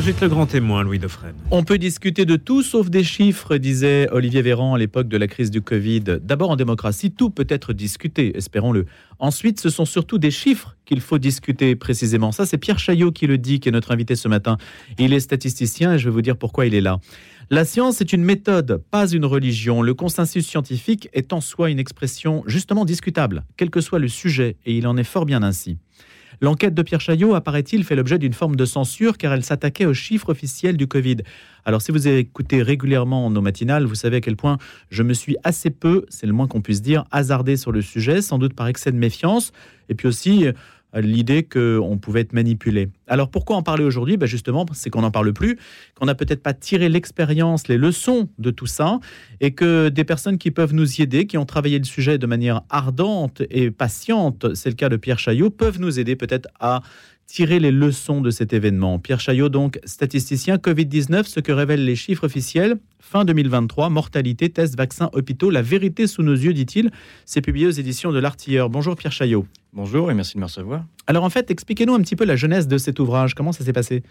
Suite le grand témoin, Louis Dauphren. On peut discuter de tout sauf des chiffres, disait Olivier Véran à l'époque de la crise du Covid. D'abord en démocratie, tout peut être discuté, espérons-le. Ensuite, ce sont surtout des chiffres qu'il faut discuter précisément. Ça, c'est Pierre Chaillot qui le dit, qui est notre invité ce matin. Il est statisticien et je vais vous dire pourquoi il est là. La science est une méthode, pas une religion. Le consensus scientifique est en soi une expression justement discutable, quel que soit le sujet, et il en est fort bien ainsi. L'enquête de Pierre Chaillot, apparaît-il, fait l'objet d'une forme de censure car elle s'attaquait aux chiffres officiels du Covid. Alors si vous écoutez régulièrement nos matinales, vous savez à quel point je me suis assez peu, c'est le moins qu'on puisse dire, hasardé sur le sujet, sans doute par excès de méfiance, et puis aussi l'idée qu'on pouvait être manipulé. Alors pourquoi en parler aujourd'hui? Ben Justement, c'est qu'on n'en parle plus, qu'on n'a peut-être pas tiré l'expérience, les leçons de tout ça, et que des personnes qui peuvent nous y aider, qui ont travaillé le sujet de manière ardente et patiente, c'est le cas de Pierre Chaillot, peuvent nous aider peut-être à tirer les leçons de cet événement. Pierre Chaillot, donc statisticien Covid-19, ce que révèlent les chiffres officiels. Fin 2023, mortalité, tests, vaccins, hôpitaux, la vérité sous nos yeux, dit-il. C'est publié aux éditions de l'Artilleur. Bonjour Pierre Chaillot. Bonjour et merci de me recevoir. Alors en fait, expliquez-nous un petit peu la jeunesse de cet ouvrage. Comment ça s'est passé?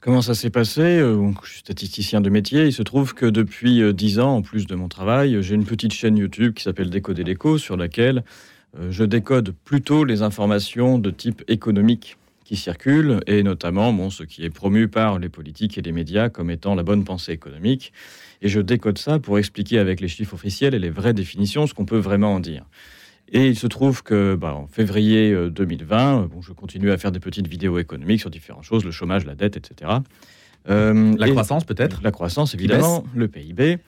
Comment ça s'est passé? Euh, Je suis statisticien de métier. Il se trouve que depuis euh, dix ans, en plus de mon travail, j'ai une petite chaîne YouTube qui s'appelle Décoder l'écho, sur laquelle euh, je décode plutôt les informations de type économique qui circulent, et notamment bon, ce qui est promu par les politiques et les médias comme étant la bonne pensée économique. Et je décode ça pour expliquer avec les chiffres officiels et les vraies définitions ce qu'on peut vraiment en dire. Et il se trouve que bah, en février 2020, euh, bon, je continue à faire des petites vidéos économiques sur différentes choses, le chômage, la dette, etc. Euh, la croissance peut-être? La croissance, évidemment, le PIB.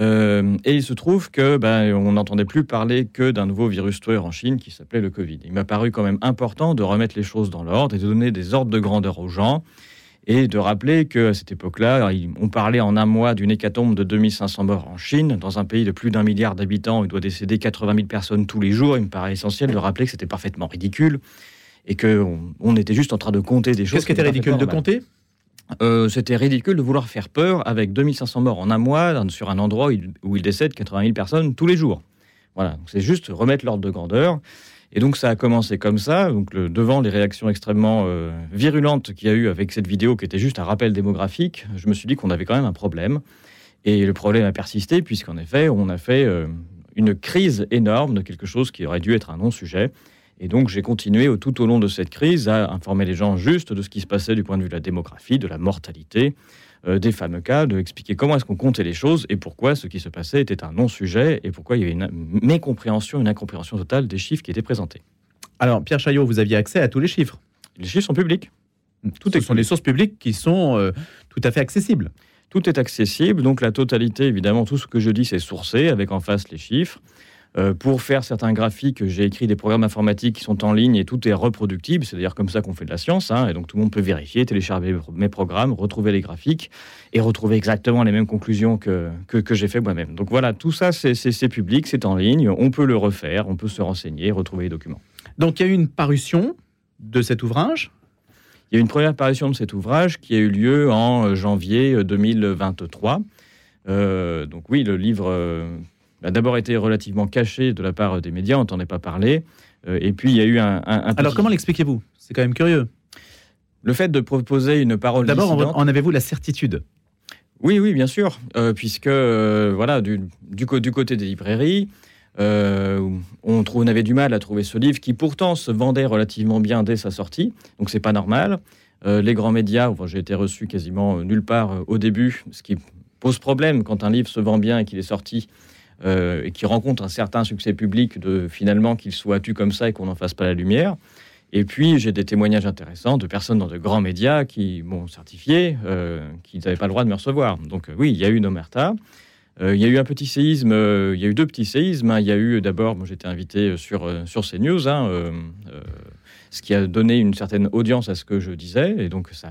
Euh, et il se trouve que ben, on n'entendait plus parler que d'un nouveau virus tueur en Chine qui s'appelait le Covid. Il m'a paru quand même important de remettre les choses dans l'ordre et de donner des ordres de grandeur aux gens et de rappeler qu'à cette époque-là, on parlait en un mois d'une hécatombe de 2500 morts en Chine, dans un pays de plus d'un milliard d'habitants, il doit décéder 80 000 personnes tous les jours. Il me paraît essentiel de rappeler que c'était parfaitement ridicule et qu'on on était juste en train de compter des choses. Qu'est-ce qui était ridicule de compter? Euh, c'était ridicule de vouloir faire peur avec 2500 morts en un mois sur un endroit où il décède 80 000 personnes tous les jours. Voilà, c'est juste remettre l'ordre de grandeur. Et donc ça a commencé comme ça, donc devant les réactions extrêmement euh, virulentes qu'il y a eu avec cette vidéo qui était juste un rappel démographique, je me suis dit qu'on avait quand même un problème. Et le problème a persisté puisqu'en effet, on a fait euh, une crise énorme de quelque chose qui aurait dû être un non-sujet. Et donc j'ai continué tout au long de cette crise à informer les gens juste de ce qui se passait du point de vue de la démographie, de la mortalité, euh, des fameux cas, de expliquer comment est-ce qu'on comptait les choses et pourquoi ce qui se passait était un non-sujet et pourquoi il y avait une mécompréhension, une incompréhension totale des chiffres qui étaient présentés. Alors Pierre Chaillot, vous aviez accès à tous les chiffres? Les chiffres sont publics. Tout ce sont les sources publiques qui sont euh, tout à fait accessibles. Tout est accessible, donc la totalité, évidemment, tout ce que je dis, c'est sourcé, avec en face les chiffres. Euh, pour faire certains graphiques, j'ai écrit des programmes informatiques qui sont en ligne et tout est reproductible. C'est d'ailleurs comme ça qu'on fait de la science. Hein, et donc tout le monde peut vérifier, télécharger mes programmes, retrouver les graphiques et retrouver exactement les mêmes conclusions que, que, j'ai fait moi-même. Donc voilà, tout ça, c'est public, c'est en ligne. On peut le refaire, on peut se renseigner, retrouver les documents. Donc il y a eu une parution de cet ouvrage? Il y a eu une première parution de cet ouvrage qui a eu lieu en janvier 2023. Euh, donc oui, le livre a d'abord été relativement caché de la part des médias, on n'entendait pas parler. Euh, et puis il y a eu un. Alors comment l'expliquez-vous? C'est quand même curieux. Le fait de proposer une parole. D'abord, en avez-vous la certitude? Oui, oui, bien sûr, euh, puisque euh, voilà, du, du, côté des librairies. on, trouve, on, avait du mal à trouver ce livre qui pourtant se vendait relativement bien dès sa sortie, donc c'est pas normal. les grands médias, j'ai été reçu quasiment nulle part au début, ce qui pose problème quand un livre se vend bien et qu'il est sorti euh, et qui rencontre un certain succès public de finalement qu'il soit tu comme ça et qu'on n'en fasse pas la lumière. Et puis j'ai des témoignages intéressants de personnes dans de grands médias qui m'ont certifié euh, qu'ils n'avaient pas le droit de me recevoir. Donc euh, oui, il y a eu une omerta. il y a eu un petit séisme, il y a eu deux petits séismes. Hein. Il y a eu d'abord, moi j'étais invité sur, sur CNews, hein, ce qui a donné une certaine audience à ce que je disais, et donc ça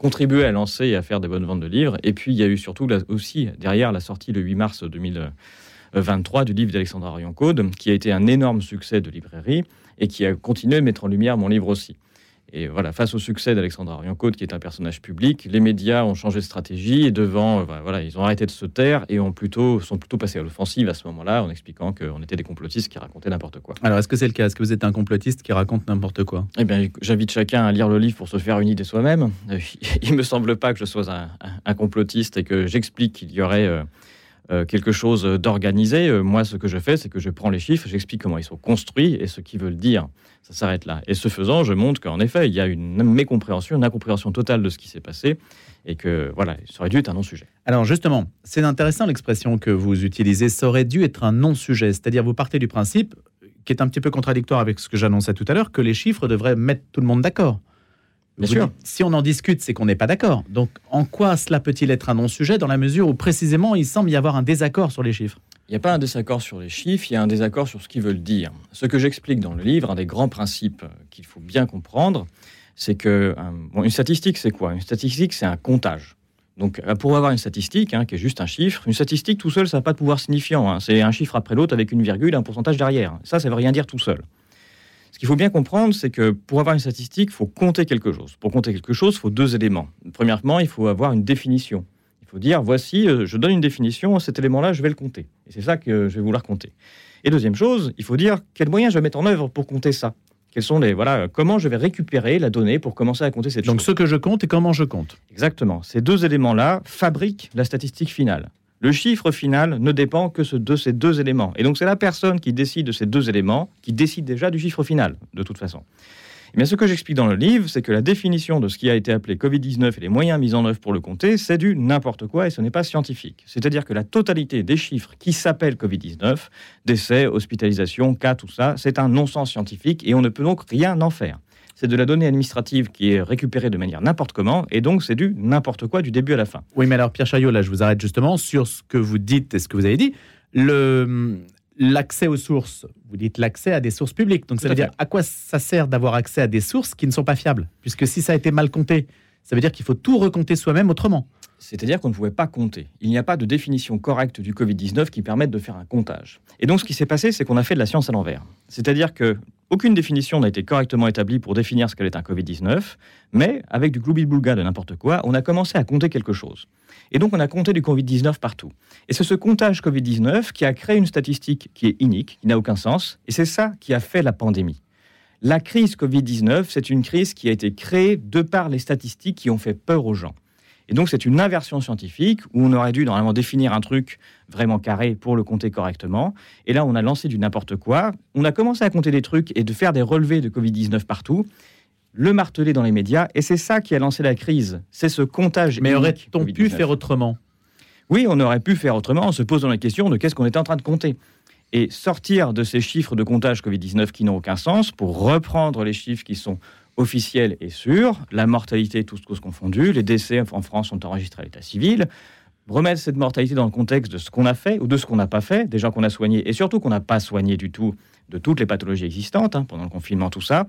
contribuer à lancer et à faire des bonnes ventes de livres. Et puis, il y a eu surtout aussi derrière la sortie le 8 mars 2023 du livre d'Alexandra Riancaude, qui a été un énorme succès de librairie et qui a continué à mettre en lumière mon livre aussi. Et voilà, face au succès d'Alexandre Arion-Côte, qui est un personnage public, les médias ont changé de stratégie et devant, euh, voilà, ils ont arrêté de se taire et ont plutôt, sont plutôt passés à l'offensive à ce moment-là en expliquant qu'on était des complotistes qui racontaient n'importe quoi. Alors, est-ce que c'est le cas? Est-ce que vous êtes un complotiste qui raconte n'importe quoi? Eh bien, j'invite chacun à lire le livre pour se faire une idée soi-même. Il me semble pas que je sois un, complotiste et que j'explique qu'il y aurait euh, euh, quelque chose d'organisé. moi, ce que je fais, c'est que je prends les chiffres, j'explique comment ils sont construits et ce qu'ils veulent dire ça s'arrête là. Et ce faisant, je montre qu'en effet, il y a une mécompréhension, une incompréhension totale de ce qui s'est passé, et que voilà, ça aurait dû être un non-sujet. Alors justement, c'est intéressant l'expression que vous utilisez, ça aurait dû être un non-sujet, c'est-à-dire vous partez du principe, qui est un petit peu contradictoire avec ce que j'annonçais tout à l'heure, que les chiffres devraient mettre tout le monde d'accord. Bien sûr. si on en discute, c'est qu'on n'est pas d'accord. Donc en quoi cela peut-il être un non-sujet dans la mesure où précisément il semble y avoir un désaccord sur les chiffres? Il n'y a pas un désaccord sur les chiffres, il y a un désaccord sur ce qu'ils veulent dire. Ce que j'explique dans le livre, un des grands principes qu'il faut bien comprendre, c'est que euh, une statistique, c'est quoi? Une statistique, c'est un comptage. Donc, euh, pour avoir une statistique, hein, qui est juste un chiffre, une statistique tout seul, ça n'a pas de pouvoir signifiant. Hein. C'est un chiffre après l'autre avec une virgule et un pourcentage derrière. Ça, ça ne veut rien dire tout seul. Qu'il faut bien comprendre, c'est que pour avoir une statistique, il faut compter quelque chose. Pour compter quelque chose, il faut deux éléments. Premièrement, il faut avoir une définition faut dire, voici, euh, je donne une définition, cet élément-là, je vais le compter. Et c'est ça que je vais vouloir compter. Et deuxième chose, il faut dire quels moyens je vais mettre en œuvre pour compter ça? Quels sont les voilà comment je vais récupérer la donnée pour commencer à compter cette Donc ce que je compte et comment je compte. Exactement. Ces deux éléments-là fabriquent la statistique finale. Le chiffre final ne dépend que de ces deux éléments. Et donc c'est la personne qui décide de ces deux éléments qui décide déjà du chiffre final, de toute façon. Mais ce que j'explique dans le livre, c'est que la définition de ce qui a été appelé Covid-19 et les moyens mis en œuvre pour le compter, c'est du n'importe quoi et ce n'est pas scientifique. C'est-à-dire que la totalité des chiffres qui s'appellent Covid-19, décès, hospitalisation, cas, tout ça, c'est un non-sens scientifique et on ne peut donc rien en faire. C'est de la donnée administrative qui est récupérée de manière n'importe comment, et donc c'est du n'importe quoi du début à la fin. Oui, mais alors Pierre Chaillot, là je vous arrête justement sur ce que vous dites et ce que vous avez dit. Le, l'accès aux sources, vous dites l'accès à des sources publiques. Donc ça veut dire à quoi ça sert d'avoir accès à des sources qui ne sont pas fiables? Puisque si ça a été mal compté, ça veut dire qu'il faut tout recompter soi-même autrement. C'est-à-dire qu'on ne pouvait pas compter. Il n'y a pas de définition correcte du Covid-19 qui permette de faire un comptage. Et donc ce qui s'est passé, c'est qu'on a fait de la science à l'envers. C'est-à-dire que aucune définition n'a été correctement établie pour définir ce qu'est un Covid-19, mais avec du gloubi-boulga de n'importe quoi, on a commencé à compter quelque chose. Et donc, on a compté du Covid-19 partout. Et c'est ce comptage Covid-19 qui a créé une statistique qui est unique, qui n'a aucun sens. Et c'est ça qui a fait la pandémie. La crise Covid-19, c'est une crise qui a été créée de par les statistiques qui ont fait peur aux gens. Et donc, c'est une inversion scientifique où on aurait dû normalement définir un truc vraiment carré pour le compter correctement. Et là, on a lancé du n'importe quoi. On a commencé à compter des trucs et de faire des relevés de Covid-19 partout le marteler dans les médias, et c'est ça qui a lancé la crise. C'est ce comptage. Mais aurait-on pu faire autrement? Oui, on aurait pu faire autrement en se posant la question de qu'est-ce qu'on était en train de compter. Et sortir de ces chiffres de comptage Covid-19 qui n'ont aucun sens pour reprendre les chiffres qui sont officiels et sûrs, la mortalité, tout ce cause confondu, les décès en France sont enregistrés à l'état civil, remettre cette mortalité dans le contexte de ce qu'on a fait ou de ce qu'on n'a pas fait, des gens qu'on a soignés et surtout qu'on n'a pas soigné du tout de toutes les pathologies existantes hein, pendant le confinement, tout ça.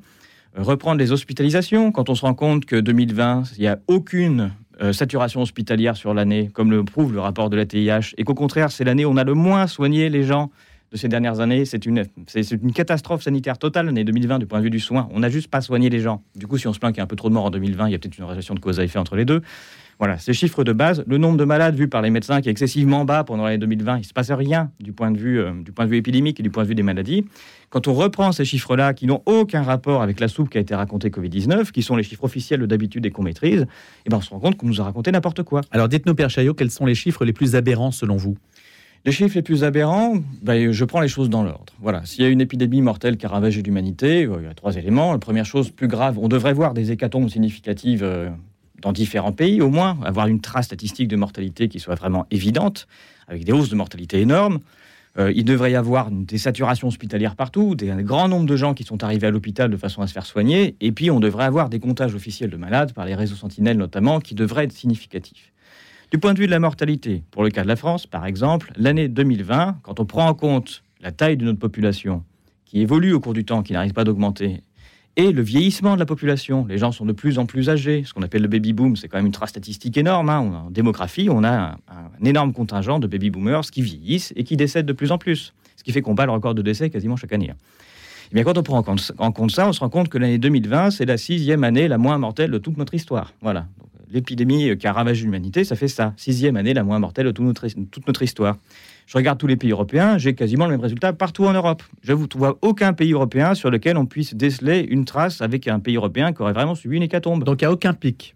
Reprendre les hospitalisations, quand on se rend compte que 2020, il n'y a aucune euh, saturation hospitalière sur l'année, comme le prouve le rapport de la TIH, et qu'au contraire, c'est l'année où on a le moins soigné les gens de ces dernières années. C'est une, catastrophe sanitaire totale, l'année 2020, du point de vue du soin. On n'a juste pas soigné les gens. Du coup, si on se plaint qu'il y a un peu trop de morts en 2020, il y a peut-être une relation de cause à effet entre les deux. Voilà, ces chiffres de base, le nombre de malades vu par les médecins qui est excessivement bas pendant l'année 2020, il ne se passe rien du point, de vue, euh, du point de vue épidémique et du point de vue des maladies. Quand on reprend ces chiffres-là, qui n'ont aucun rapport avec la soupe qui a été racontée Covid-19, qui sont les chiffres officiels d'habitude et qu'on maîtrise, eh ben on se rend compte qu'on nous a raconté n'importe quoi. Alors dites-nous, Père Chaillot, quels sont les chiffres les plus aberrants selon vous? Les chiffres les plus aberrants, ben, je prends les choses dans l'ordre. Voilà, s'il y a une épidémie mortelle qui a ravagé l'humanité, euh, il y a trois éléments. La première chose plus grave, on devrait voir des hécatombes significatives euh, dans différents pays, au moins, avoir une trace statistique de mortalité qui soit vraiment évidente, avec des hausses de mortalité énormes. Euh, il devrait y avoir des saturations hospitalières partout, un grand nombre de gens qui sont arrivés à l'hôpital de façon à se faire soigner, et puis on devrait avoir des comptages officiels de malades, par les réseaux sentinelles notamment, qui devraient être significatifs. Du point de vue de la mortalité, pour le cas de la France, par exemple, l'année 2020, quand on prend en compte la taille de notre population, qui évolue au cours du temps, qui n'arrive pas d'augmenter, et le vieillissement de la population. Les gens sont de plus en plus âgés. Ce qu'on appelle le baby boom, c'est quand même une trace statistique énorme. Hein. En démographie, on a un, énorme contingent de baby boomers qui vieillissent et qui décèdent de plus en plus. Ce qui fait qu'on bat le record de décès quasiment chaque année. Eh bien, quand on prend en compte, en compte ça, on se rend compte que l'année 2020, c'est la sixième année la moins mortelle de toute notre histoire. Voilà. L'épidémie qui a ravagé l'humanité, ça fait ça. Sixième année la moins mortelle de toute notre, toute notre histoire. Je regarde tous les pays européens, j'ai quasiment le même résultat partout en Europe. Je ne vois aucun pays européen sur lequel on puisse déceler une trace avec un pays européen qui aurait vraiment subi une hécatombe. Donc il n'y a aucun pic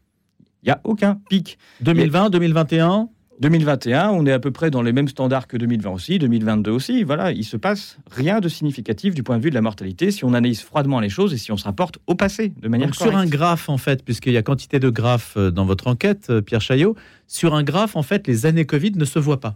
Il n'y a aucun pic. 2020, 2021 2021, on est à peu près dans les mêmes standards que 2020 aussi, 2022 aussi. Voilà, il se passe rien de significatif du point de vue de la mortalité si on analyse froidement les choses et si on se rapporte au passé de manière Donc, Sur un graphe, en fait, puisqu'il y a quantité de graphes euh, dans votre enquête, euh, Pierre Chaillot, sur un graphe, en fait, les années Covid ne se voient pas.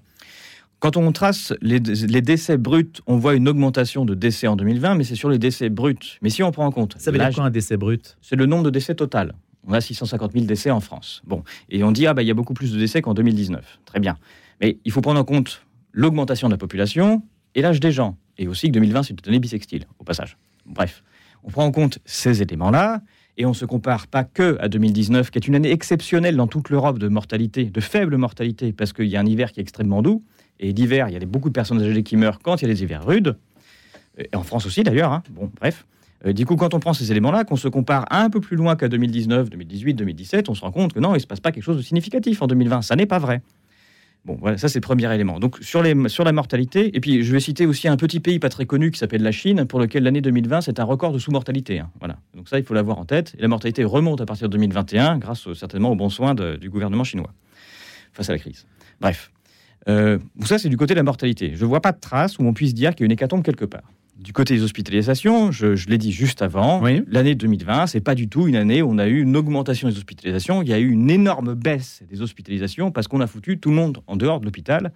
Quand on trace les, décès bruts, on voit une augmentation de décès en 2020, mais c'est sur les décès bruts. Mais si on prend en compte... Ça veut dire quoi un décès brut? C'est le nombre de décès total. On a 650 000 décès en France. Bon, et on dit ah bah il y a beaucoup plus de décès qu'en 2019. Très bien, mais il faut prendre en compte l'augmentation de la population et l'âge des gens, et aussi que 2020 c'est une année bisextile au passage. Bref, on prend en compte ces éléments-là et on se compare pas que à 2019, qui est une année exceptionnelle dans toute l'Europe de mortalité, de faible mortalité, parce qu'il y a un hiver qui est extrêmement doux. Et d'hiver, il y a beaucoup de personnes âgées qui meurent quand il y a des hivers rudes. Et en France aussi, d'ailleurs. Hein. Bon, bref. Euh, du coup, quand on prend ces éléments-là, qu'on se compare un peu plus loin qu'à 2019, 2018, 2017, on se rend compte que non, il ne se passe pas quelque chose de significatif en 2020. Ça n'est pas vrai. Bon, voilà, ça c'est le premier élément. Donc sur, les, sur la mortalité, et puis je vais citer aussi un petit pays pas très connu qui s'appelle la Chine, pour lequel l'année 2020 c'est un record de sous-mortalité. Hein. Voilà. Donc ça il faut l'avoir en tête. Et la mortalité remonte à partir de 2021 grâce certainement aux bons soins du gouvernement chinois face à la crise. Bref. Euh, ça, c'est du côté de la mortalité. Je ne vois pas de trace où on puisse dire qu'il y a une hécatombe quelque part. Du côté des hospitalisations, je, l'ai dit juste avant, l'année 2020, c'est pas du tout une année où on a eu une augmentation des hospitalisations. Il y a eu une énorme baisse des hospitalisations parce qu'on a foutu tout le monde en dehors de l'hôpital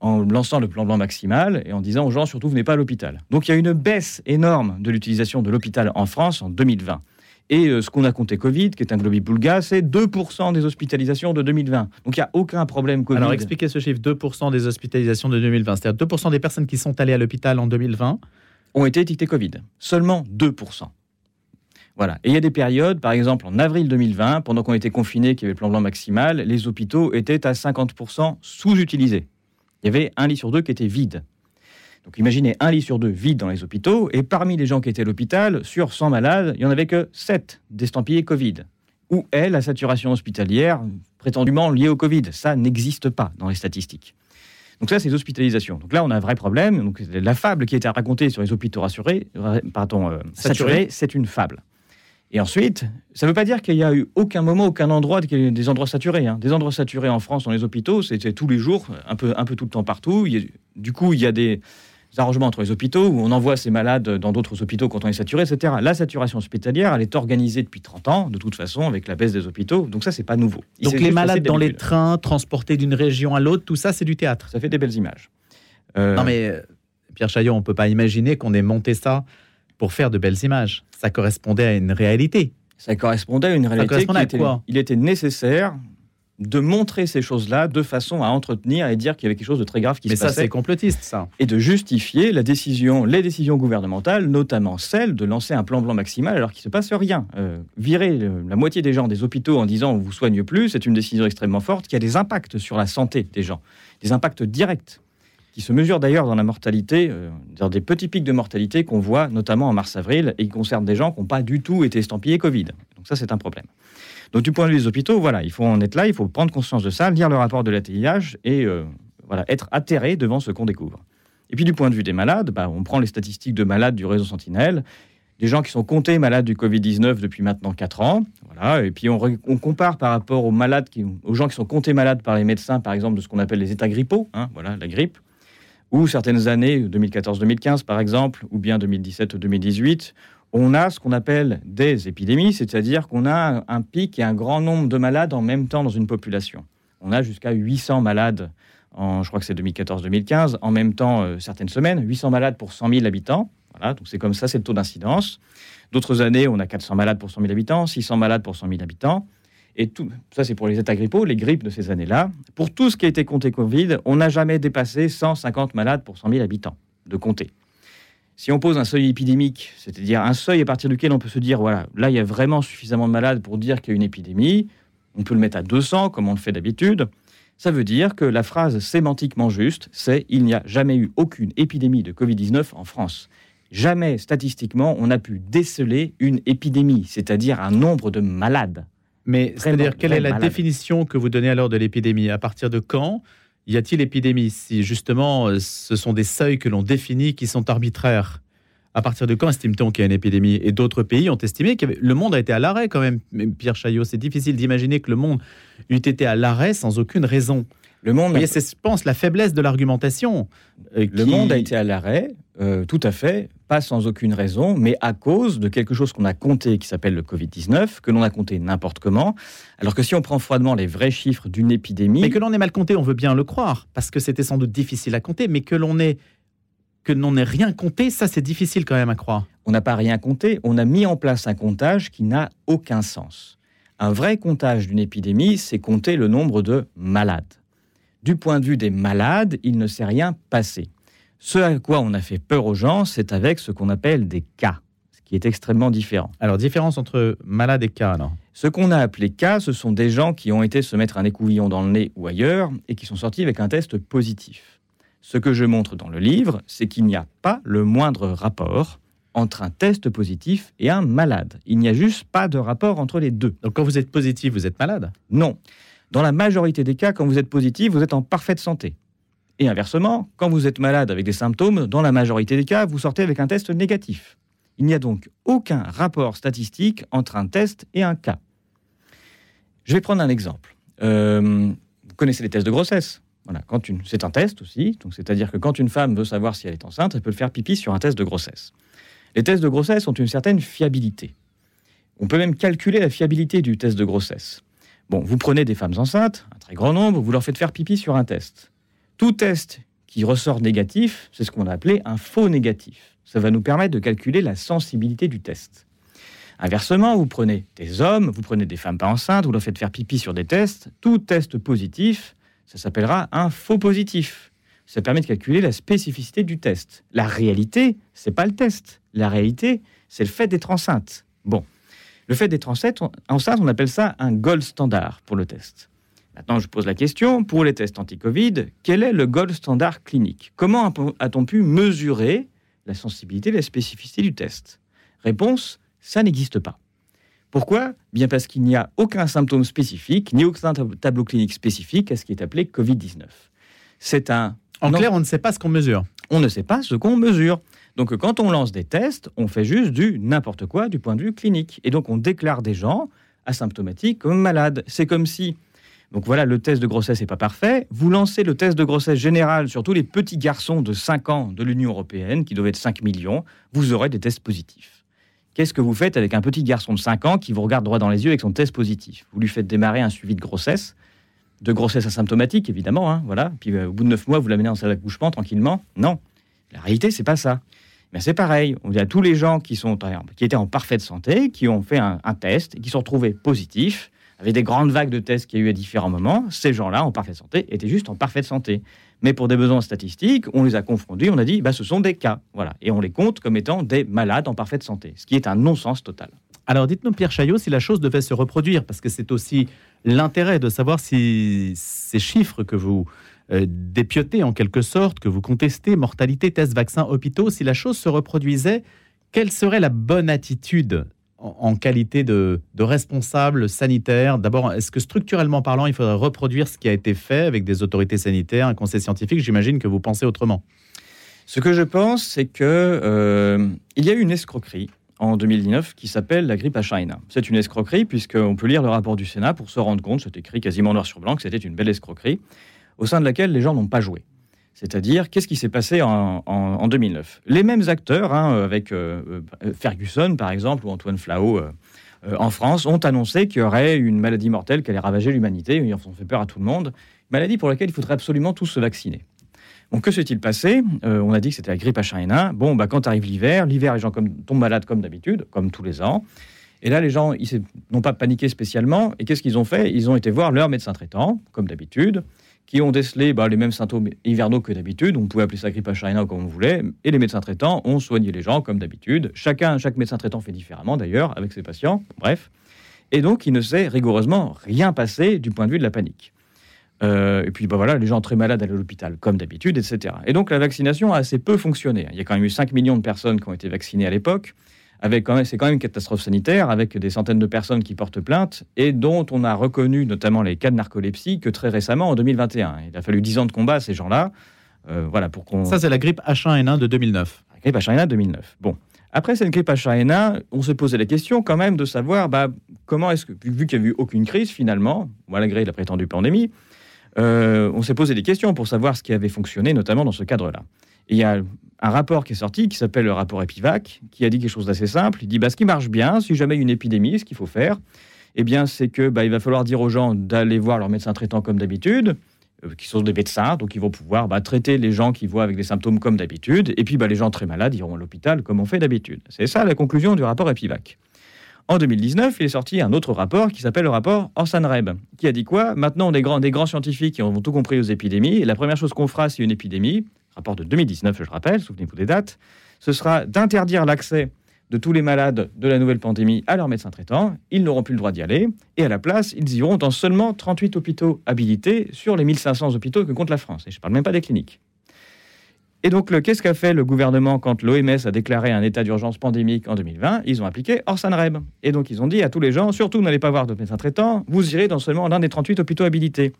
en lançant le plan blanc maximal et en disant aux gens surtout venez pas à l'hôpital. Donc il y a une baisse énorme de l'utilisation de l'hôpital en France en 2020. Et euh, ce qu'on a compté Covid, qui est un globi-boulga, c'est 2% des hospitalisations de 2020. Donc il n'y a aucun problème Covid. Alors expliquez ce chiffre, 2% des hospitalisations de 2020. C'est-à-dire 2% des personnes qui sont allées à l'hôpital en 2020 ont été étiquetées Covid. Seulement 2%. Voilà. Et il y a des périodes, par exemple en avril 2020, pendant qu'on était confinés, qu'il y avait le plan blanc maximal, les hôpitaux étaient à 50% sous-utilisés. Il y avait un lit sur deux qui était vide. Donc imaginez un lit sur deux vide dans les hôpitaux, et parmi les gens qui étaient à l'hôpital, sur 100 malades, il n'y en avait que 7 d'estampillés Covid. Où est la saturation hospitalière prétendument liée au Covid? Ça n'existe pas dans les statistiques. Donc ça, c'est les hospitalisations. Donc là, on a un vrai problème. Donc la fable qui a été racontée sur les hôpitaux rassurés, pardon, euh, saturés, c'est une fable. Et ensuite, ça ne veut pas dire qu'il n'y a eu aucun moment, aucun endroit, des endroits saturés. Hein. Des endroits saturés en France dans les hôpitaux, c'est tous les jours, un peu, un peu tout le temps partout. du coup, il y a des, arrangements entre les hôpitaux où on envoie ces malades dans d'autres hôpitaux quand on est saturé, etc. La saturation hospitalière, elle est organisée depuis 30 ans, de toute façon, avec la baisse des hôpitaux. Donc ça, c'est pas nouveau. Donc les malades dans les trains, transportés d'une région à l'autre, tout ça, c'est du théâtre. Ça fait des belles images. Euh, non mais, euh, Pierre Chaillot, on peut pas imaginer qu'on ait monté ça pour faire de belles images. Ça correspondait à une réalité. Ça correspondait à une réalité. qui il était nécessaire de montrer ces choses-là de façon à entretenir et dire qu'il y avait quelque chose de très grave qui se passait. Mais ça, c'est complotiste, ça. Et de justifier la décision, les décisions gouvernementales, notamment celle de lancer un plan blanc maximal alors qu'il ne se passe rien. Euh, virer la moitié des gens des hôpitaux en disant on vous soigne plus, c'est une décision extrêmement forte qui a des impacts sur la santé des gens, des impacts directs qui se mesurent d'ailleurs dans la mortalité, euh, dans des petits pics de mortalité qu'on voit notamment en mars-avril et qui concernent des gens qui n'ont pas du tout été estampillés Covid. Donc ça, c'est un problème. Donc du point de vue des hôpitaux, voilà, il faut en être là, il faut prendre conscience de ça, lire le rapport de la TIH et euh, voilà, être atterré devant ce qu'on découvre. Et puis du point de vue des malades, bah, on prend les statistiques de malades du réseau Sentinelle, des gens qui sont comptés malades du Covid-19 depuis maintenant 4 ans. Voilà, et puis on, compare par rapport aux malades, qui, aux gens qui sont comptés malades par les médecins, par exemple, de ce qu'on appelle les états grippaux, hein, voilà, la grippe, ou certaines années, 2014-2015 par exemple, ou bien 2017-2018, on a ce qu'on appelle des épidémies, c'est-à-dire qu'on a un pic et un grand nombre de malades en même temps dans une population. On a jusqu'à 800 malades, en, je crois que c'est 2014-2015, en même temps euh, certaines semaines, 800 malades pour 100 000 habitants. Voilà, donc c'est comme ça, c'est le taux d'incidence. D'autres années, on a 400 malades pour 100 000 habitants, 600 malades pour 100 000 habitants. Et ça, c'est pour les états grippaux, les grippes de ces années-là. Pour tout ce qui a été compté Covid, on n'a jamais dépassé 150 malades pour 100 000 habitants de compter. Si on pose un seuil épidémique, c'est-à-dire un seuil à partir duquel on peut se dire, voilà, là, il y a vraiment suffisamment de malades pour dire qu'il y a une épidémie, on peut le mettre à 200, comme on le fait d'habitude, ça veut dire que la phrase sémantiquement juste, c'est il n'y a jamais eu aucune épidémie de Covid-19 en France. Jamais, statistiquement, on a pu déceler une épidémie, c'est-à-dire un nombre de malades. Mais c'est-à-dire, quelle est la définition que vous donnez alors de l'épidémie? À partir de quand y a-t-il épidémie? Si justement, euh, ce sont des seuils que l'on définit qui sont arbitraires. À partir de quand estime-t-on qu'il y a une épidémie? Et d'autres pays ont estimé que le monde a été à l'arrêt quand même. Pierre Chaillot, c'est difficile d'imaginer que le monde eût été à l'arrêt sans aucune raison. Le monde. c'est, je pense, la faiblesse de l'argumentation. Euh, le monde a été à l'arrêt, euh, tout à fait, pas sans aucune raison, mais à cause de quelque chose qu'on a compté qui s'appelle le Covid-19, que l'on a compté n'importe comment. Alors que si on prend froidement les vrais chiffres d'une épidémie. Mais que l'on ait mal compté, on veut bien le croire, parce que c'était sans doute difficile à compter, mais que l'on ait. Que l'on n'ait rien compté, ça c'est difficile quand même à croire. On n'a pas rien compté, on a mis en place un comptage qui n'a aucun sens. Un vrai comptage d'une épidémie, c'est compter le nombre de malades. Du point de vue des malades, il ne s'est rien passé. Ce à quoi on a fait peur aux gens, c'est avec ce qu'on appelle des cas, ce qui est extrêmement différent. Alors, différence entre malade et cas, alors Ce qu'on a appelé cas, ce sont des gens qui ont été se mettre un écouvillon dans le nez ou ailleurs et qui sont sortis avec un test positif. Ce que je montre dans le livre, c'est qu'il n'y a pas le moindre rapport entre un test positif et un malade. Il n'y a juste pas de rapport entre les deux. Donc quand vous êtes positif, vous êtes malade? Non. Dans la majorité des cas, quand vous êtes positif, vous êtes en parfaite santé. Et inversement, quand vous êtes malade avec des symptômes, dans la majorité des cas, vous sortez avec un test négatif. Il n'y a donc aucun rapport statistique entre un test et un cas. Je vais prendre un exemple. Euh, vous connaissez les tests de grossesse voilà, c'est un test aussi, donc c'est-à-dire que quand une femme veut savoir si elle est enceinte, elle peut le faire pipi sur un test de grossesse. Les tests de grossesse ont une certaine fiabilité. On peut même calculer la fiabilité du test de grossesse. Bon, vous prenez des femmes enceintes, un très grand nombre, vous leur faites faire pipi sur un test. Tout test qui ressort négatif, c'est ce qu'on a appelé un faux négatif. Ça va nous permettre de calculer la sensibilité du test. Inversement, vous prenez des hommes, vous prenez des femmes pas enceintes, vous leur faites faire pipi sur des tests. Tout test positif, ça s'appellera un faux positif. Ça permet de calculer la spécificité du test. La réalité, c'est pas le test. La réalité, c'est le fait d'être enceinte. Bon, le fait d'être enceinte, on appelle ça un gold standard pour le test. Maintenant, je pose la question, pour les tests anti-Covid, quel est le gold standard clinique? Comment a-t-on pu mesurer la sensibilité et la spécificité du test? Réponse, ça n'existe pas. Pourquoi? Bien parce qu'il n'y a aucun symptôme spécifique, ni aucun tableau clinique spécifique à ce qui est appelé Covid-19. C'est un... En clair, on ne sait pas ce qu'on mesure. On ne sait pas ce qu'on mesure. Donc quand on lance des tests, on fait juste du n'importe quoi du point de vue clinique. Et donc on déclare des gens asymptomatiques comme malades. C'est comme si, donc voilà, le test de grossesse n'est pas parfait. Vous lancez le test de grossesse général sur tous les petits garçons de 5 ans de l'Union européenne, qui doivent être 5 millions, vous aurez des tests positifs. Qu'est-ce que vous faites avec un petit garçon de 5 ans qui vous regarde droit dans les yeux avec son test positif? Vous lui faites démarrer un suivi de grossesse, de grossesse asymptomatique évidemment, hein, voilà. Puis euh, au bout de 9 mois, vous l'amenez en salle d'accouchement tranquillement. Non, la réalité c'est pas ça. Mais c'est pareil. On dit à tous les gens qui, sont, qui étaient en parfaite santé, qui ont fait un, test et qui sont retrouvés positifs, avec des grandes vagues de tests qu'il y a eu à différents moments, ces gens-là, en parfaite santé, étaient juste en parfaite santé. Mais pour des besoins statistiques, on les a confondus, on a dit, bah, ce sont des cas. Voilà. Et on les compte comme étant des malades en parfaite santé, ce qui est un non-sens total. Alors dites-nous, Pierre Chaillot, si la chose devait se reproduire, parce que c'est aussi l'intérêt de savoir si ces chiffres que vous euh, dépioter en quelque sorte, que vous contestez, mortalité, tests, vaccins, hôpitaux, si la chose se reproduisait, quelle serait la bonne attitude en, qualité de, responsable sanitaire D'abord, est-ce que structurellement parlant, il faudrait reproduire ce qui a été fait avec des autorités sanitaires, un conseil scientifique? J'imagine que vous pensez autrement. Ce que je pense, c'est que euh, il y a eu une escroquerie en 2019 qui s'appelle la grippe à China. C'est une escroquerie puisqu'on peut lire le rapport du Sénat pour se rendre compte, c'est écrit quasiment noir sur blanc, que c'était une belle escroquerie au sein de laquelle les gens n'ont pas joué. C'est-à-dire, qu'est-ce qui s'est passé en, 2009 Les mêmes acteurs, hein, avec euh, euh, Ferguson par exemple, ou Antoine euh, en France, ont annoncé qu'il y aurait une maladie mortelle qui allait ravager l'humanité. Ils ont fait peur à tout le monde. Maladie pour laquelle il faudrait absolument tous se vacciner. Donc, que s'est-il passé? On a dit que c'était la grippe H1N1. Bon, bah, quand arrive l'hiver, l'hiver, les gens tombent malades comme d'habitude, comme tous les ans. Et là, les gens, n'ont pas paniqué spécialement. Et qu'est-ce qu'ils ont fait? Ils ont été voir leur médecin traitant, comme d'habitude qui ont décelé bah, les mêmes symptômes hivernaux que d'habitude. On pouvait appeler ça grippe H1N1 comme on voulait. Et les médecins traitants ont soigné les gens comme d'habitude. Chacun, chaque médecin traitant fait différemment d'ailleurs avec ses patients. Bref. Et donc, il ne s'est rigoureusement rien passé du point de vue de la panique. Euh, et puis bah voilà, les gens très malades allaient à l'hôpital, comme d'habitude, etc. Et donc la vaccination a assez peu fonctionné. Il y a quand même eu 5 millions de personnes qui ont été vaccinées à l'époque. Avec quand même, c'est quand même une catastrophe sanitaire, avec des centaines de personnes qui portent plainte, et dont on a reconnu notamment les cas de narcolepsie que très récemment, en 2021. Il a fallu 10 ans de combat à ces gens-là. Euh, voilà, pour qu'on... Ça, c'est la grippe H1N1 de 2009. La grippe H1N1 2009. Bon. Après cette grippe H1N1, on s'est posé la question quand même de savoir bah, comment est-ce que, vu qu'il n'y a eu aucune crise finalement, malgré la prétendue pandémie, euh, on s'est posé des questions pour savoir ce qui avait fonctionné, notamment dans ce cadre-là. Il y a un rapport qui est sorti, qui s'appelle le rapport EPIVAC, qui a dit quelque chose d'assez simple. Il dit bah, ce qui marche bien, si jamais il y a une épidémie, ce qu'il faut faire, eh bien, c'est que bah, il va falloir dire aux gens d'aller voir leur médecin traitant comme d'habitude, euh, qui sont des médecins, donc ils vont pouvoir bah, traiter les gens qui voient avec des symptômes comme d'habitude, et puis bah, les gens très malades iront à l'hôpital comme on fait d'habitude. C'est ça la conclusion du rapport EPIVAC. En 2019, il est sorti un autre rapport qui s'appelle le rapport Orsan-Reb, qui a dit quoi? Maintenant, on est des grands scientifiques qui ont tout compris aux épidémies, et la première chose qu'on fera, c'est une épidémie, rapport de 2019, je le rappelle, souvenez-vous des dates, ce sera d'interdire l'accès de tous les malades de la nouvelle pandémie à leur médecin traitant. Ils n'auront plus le droit d'y aller. Et à la place, ils iront dans seulement 38 hôpitaux habilités sur les 1500 hôpitaux que compte la France. Et je ne parle même pas des cliniques. Et donc, qu'est-ce qu'a fait le gouvernement quand l'OMS a déclaré un état d'urgence pandémique en 2020 Ils ont appliqué Orsan-Reb. Et donc, ils ont dit à tous les gens, surtout n'allez pas voir de médecin traitant, vous irez dans seulement l'un des 38 hôpitaux habilités.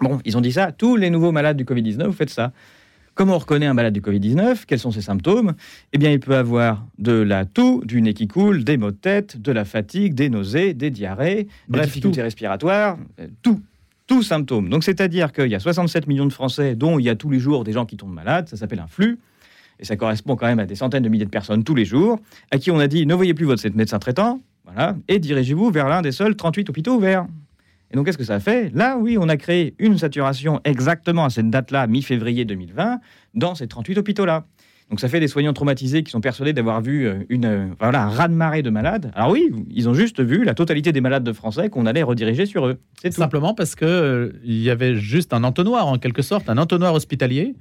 Bon, ils ont dit ça, tous les nouveaux malades du Covid-19, vous faites ça. Comment on reconnaît un malade du Covid-19? Quels sont ses symptômes? Eh bien, il peut avoir de la toux, du nez qui coule, des maux de tête, de la fatigue, des nausées, des diarrhées, des difficultés respiratoires, euh, tout. Tous symptômes. Donc c'est-à-dire qu'il y a 67 millions de Français dont il y a tous les jours des gens qui tombent malades, ça s'appelle un flux, et ça correspond quand même à des centaines de milliers de personnes tous les jours, à qui on a dit ne voyez plus votre médecin traitant, voilà, et dirigez-vous vers l'un des seuls 38 hôpitaux ouverts. Et donc qu'est-ce que ça fait? Là, oui, on a créé une saturation exactement à cette date-là, mi-février 2020, dans ces 38 hôpitaux-là. Donc ça fait des soignants traumatisés qui sont persuadés d'avoir vu euh, une, euh, voilà, un raz-de-marée de malades. Alors oui, ils ont juste vu la totalité des malades de Français qu'on allait rediriger sur eux. C'est Simplement parce qu'il euh, y avait juste un entonnoir, en quelque sorte, un entonnoir hospitalier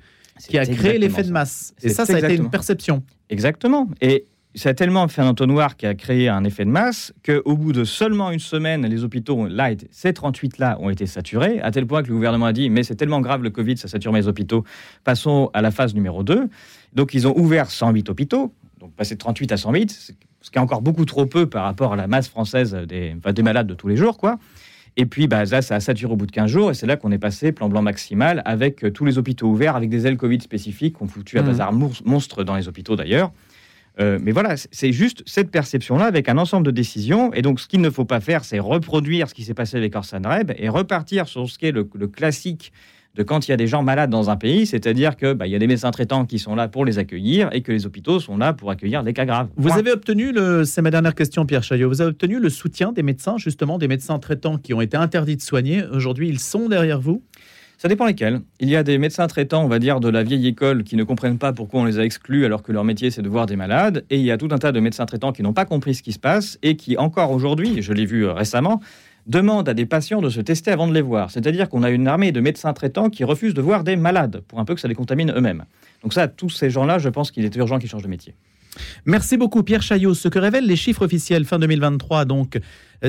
qui a créé l'effet de masse. Et ça, ça a été une perception. Exactement. Et ça a tellement fait un entonnoir qui a créé un effet de masse qu'au bout de seulement une semaine, les hôpitaux, là, ces 38-là, ont été saturés, à tel point que le gouvernement a dit Mais c'est tellement grave le Covid, ça sature mes hôpitaux, passons à la phase numéro 2. Donc, ils ont ouvert 108 hôpitaux, donc passer de 38 à 108, ce qui est encore beaucoup trop peu par rapport à la masse française des, des malades de tous les jours, quoi. Et puis, bah, ça, ça a saturé au bout de 15 jours, et c'est là qu'on est passé plan blanc maximal avec euh, tous les hôpitaux ouverts, avec des ailes Covid spécifiques qu'on foutu à mmh. bazar monstre dans les hôpitaux d'ailleurs. Euh, mais voilà, c'est juste cette perception-là avec un ensemble de décisions. Et donc, ce qu'il ne faut pas faire, c'est reproduire ce qui s'est passé avec Orsan Reb et repartir sur ce qui est le, classique de quand il y a des gens malades dans un pays, c'est-à-dire qu'il bah, y a des médecins traitants qui sont là pour les accueillir et que les hôpitaux sont là pour accueillir des cas graves. Vous avez obtenu, le, c'est ma dernière question Pierre Chaillot, vous avez obtenu le soutien des médecins, justement des médecins traitants qui ont été interdits de soigner. Aujourd'hui, ils sont derrière vous? Ça dépend lesquels. Il y a des médecins traitants, on va dire, de la vieille école qui ne comprennent pas pourquoi on les a exclus alors que leur métier c'est de voir des malades. Et il y a tout un tas de médecins traitants qui n'ont pas compris ce qui se passe et qui, encore aujourd'hui, je l'ai vu euh, récemment, demandent à des patients de se tester avant de les voir. C'est-à-dire qu'on a une armée de médecins traitants qui refusent de voir des malades pour un peu que ça les contamine eux-mêmes. Donc ça, tous ces gens-là, je pense qu'il est urgent qu'ils changent de métier. Merci beaucoup Pierre Chaillot. Ce que révèlent les chiffres officiels fin 2023, donc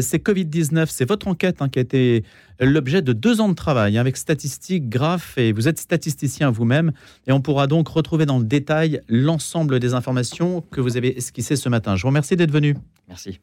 c'est Covid-19, c'est votre enquête hein, qui a été l'objet de deux ans de travail hein, avec statistiques, graphes, et vous êtes statisticien vous-même, et on pourra donc retrouver dans le détail l'ensemble des informations que vous avez esquissées ce matin. Je vous remercie d'être venu. Merci.